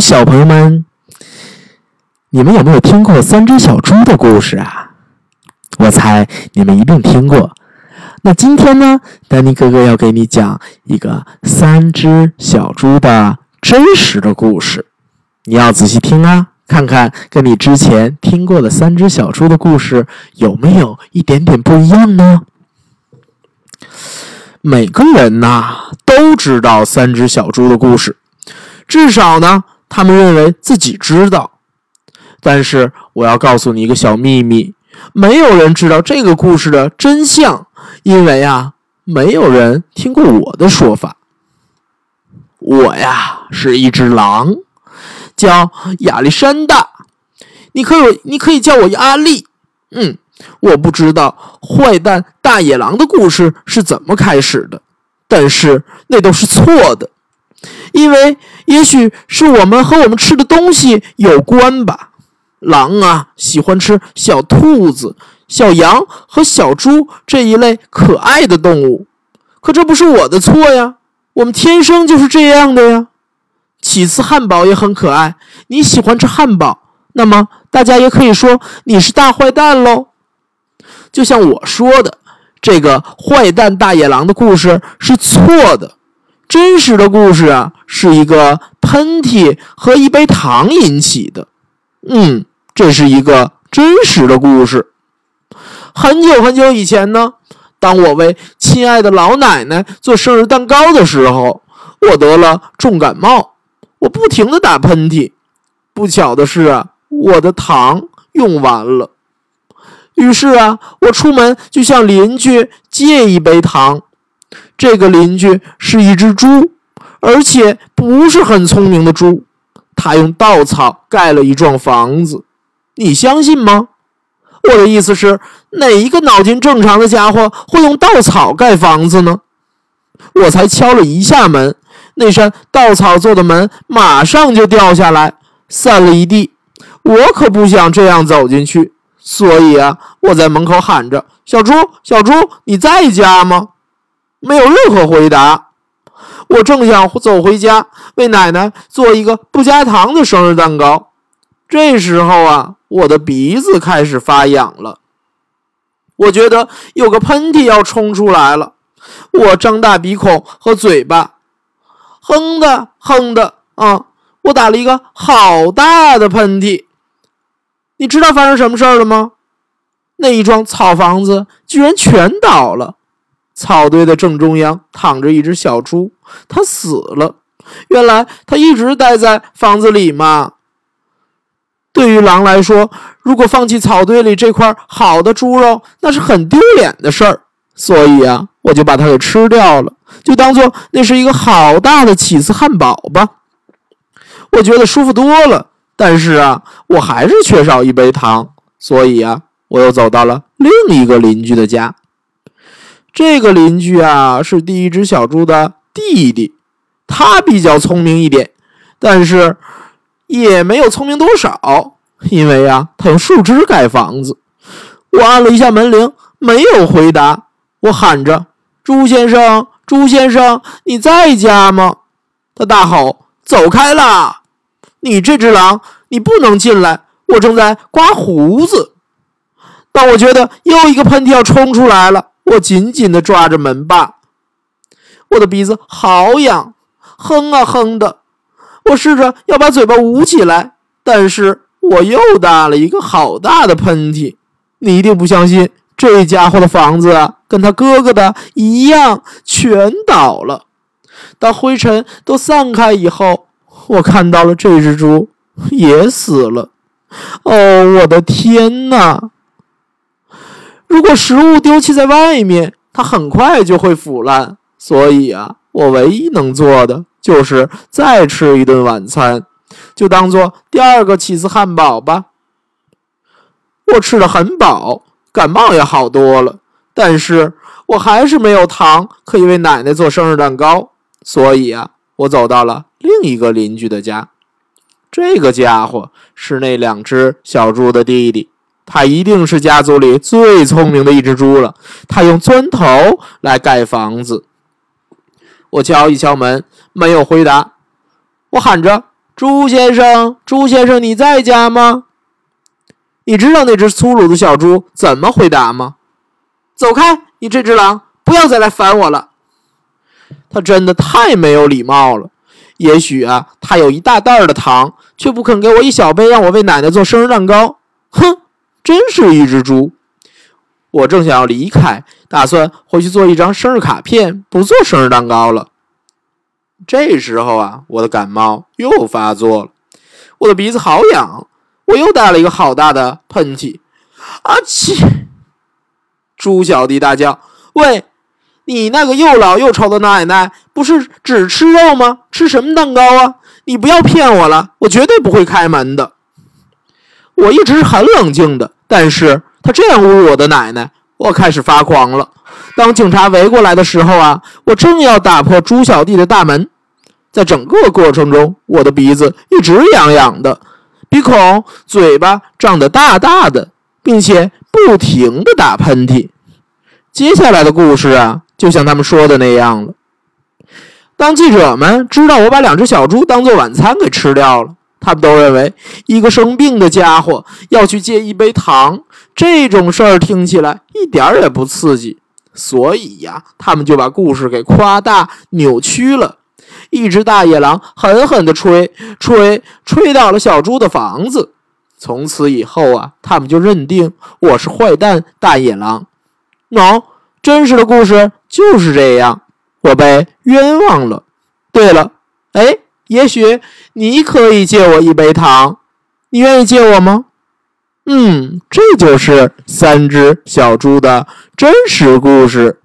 小朋友们，你们有没有听过三只小猪的故事啊？我猜你们一定听过。那今天呢，丹尼哥哥要给你讲一个三只小猪的真实的故事，你要仔细听啊，看看跟你之前听过的三只小猪的故事有没有一点点不一样呢？每个人呐都知道三只小猪的故事，至少呢，他们认为自己知道。但是我要告诉你一个小秘密，没有人知道这个故事的真相。因为呀，没有人听过我的说法。我呀是一只狼，叫亚历山大。你可以，你可以叫我阿力。嗯，我不知道坏蛋大野狼的故事是怎么开始的，但是那都是错的，因为也许是我们和我们吃的东西有关吧。狼啊，喜欢吃小兔子。小羊和小猪这一类可爱的动物，可这不是我的错呀，我们天生就是这样的呀。起司汉堡也很可爱，你喜欢吃汉堡，那么大家也可以说你是大坏蛋喽。就像我说的，这个坏蛋大野狼的故事是错的，真实的故事啊是一个喷嚏和一杯糖引起的。嗯，这是一个真实的故事。很久很久以前呢，当我为亲爱的老奶奶做生日蛋糕的时候，我得了重感冒，我不停的打喷嚏。不巧的是啊，我的糖用完了。于是啊，我出门就向邻居借一杯糖。这个邻居是一只猪，而且不是很聪明的猪。他用稻草盖了一幢房子，你相信吗？我的意思是，哪一个脑筋正常的家伙会用稻草盖房子呢？我才敲了一下门，那扇稻草做的门马上就掉下来，散了一地。我可不想这样走进去，所以啊，我在门口喊着：“小猪，小猪，你在家吗？”没有任何回答。我正想走回家，为奶奶做一个不加糖的生日蛋糕。这时候啊。我的鼻子开始发痒了，我觉得有个喷嚏要冲出来了。我张大鼻孔和嘴巴，哼的哼的啊！我打了一个好大的喷嚏。你知道发生什么事儿了吗？那一幢草房子居然全倒了，草堆的正中央躺着一只小猪，它死了。原来它一直待在房子里嘛。对于狼来说，如果放弃草堆里这块好的猪肉，那是很丢脸的事儿。所以啊，我就把它给吃掉了，就当做那是一个好大的起司汉堡吧。我觉得舒服多了，但是啊，我还是缺少一杯糖。所以啊，我又走到了另一个邻居的家。这个邻居啊，是第一只小猪的弟弟，他比较聪明一点，但是。也没有聪明多少，因为啊，他用树枝盖房子。我按了一下门铃，没有回答。我喊着：“朱先生，朱先生，你在家吗？”他大吼：“走开啦！你这只狼，你不能进来！我正在刮胡子。”但我觉得又一个喷嚏要冲出来了，我紧紧地抓着门把。我的鼻子好痒，哼啊哼的。我试着要把嘴巴捂起来，但是我又打了一个好大的喷嚏。你一定不相信，这家伙的房子，跟他哥哥的一样，全倒了。当灰尘都散开以后，我看到了这只猪也死了。哦，我的天哪！如果食物丢弃在外面，它很快就会腐烂。所以啊，我唯一能做的。就是再吃一顿晚餐，就当做第二个起司汉堡吧。我吃的很饱，感冒也好多了，但是我还是没有糖可以为奶奶做生日蛋糕，所以啊，我走到了另一个邻居的家。这个家伙是那两只小猪的弟弟，他一定是家族里最聪明的一只猪了。他用砖头来盖房子。我敲一敲门，没有回答。我喊着：“猪先生，猪先生，你在家吗？你知道那只粗鲁的小猪怎么回答吗？走开，你这只狼，不要再来烦我了。他真的太没有礼貌了。也许啊，他有一大袋的糖，却不肯给我一小杯，让我为奶奶做生日蛋糕。哼，真是一只猪。我正想要离开，打算回去做一张生日卡片，不做生日蛋糕了。这时候啊，我的感冒又发作了，我的鼻子好痒，我又打了一个好大的喷嚏。啊嚏！猪小弟大叫：“喂，你那个又老又丑的奶奶，不是只吃肉吗？吃什么蛋糕啊？你不要骗我了，我绝对不会开门的。”我一直很冷静的，但是。他这样侮辱我的奶奶，我开始发狂了。当警察围过来的时候啊，我正要打破猪小弟的大门，在整个过程中，我的鼻子一直痒痒的，鼻孔、嘴巴胀得大大的，并且不停的打喷嚏。接下来的故事啊，就像他们说的那样了。当记者们知道我把两只小猪当做晚餐给吃掉了。他们都认为一个生病的家伙要去借一杯糖，这种事儿听起来一点儿也不刺激，所以呀，他们就把故事给夸大扭曲了。一只大野狼狠狠地吹，吹，吹倒了小猪的房子。从此以后啊，他们就认定我是坏蛋大野狼。喏，真实的故事就是这样，我被冤枉了。对了，也许你可以借我一杯糖，你愿意借我吗？嗯，这就是三只小猪的真实故事。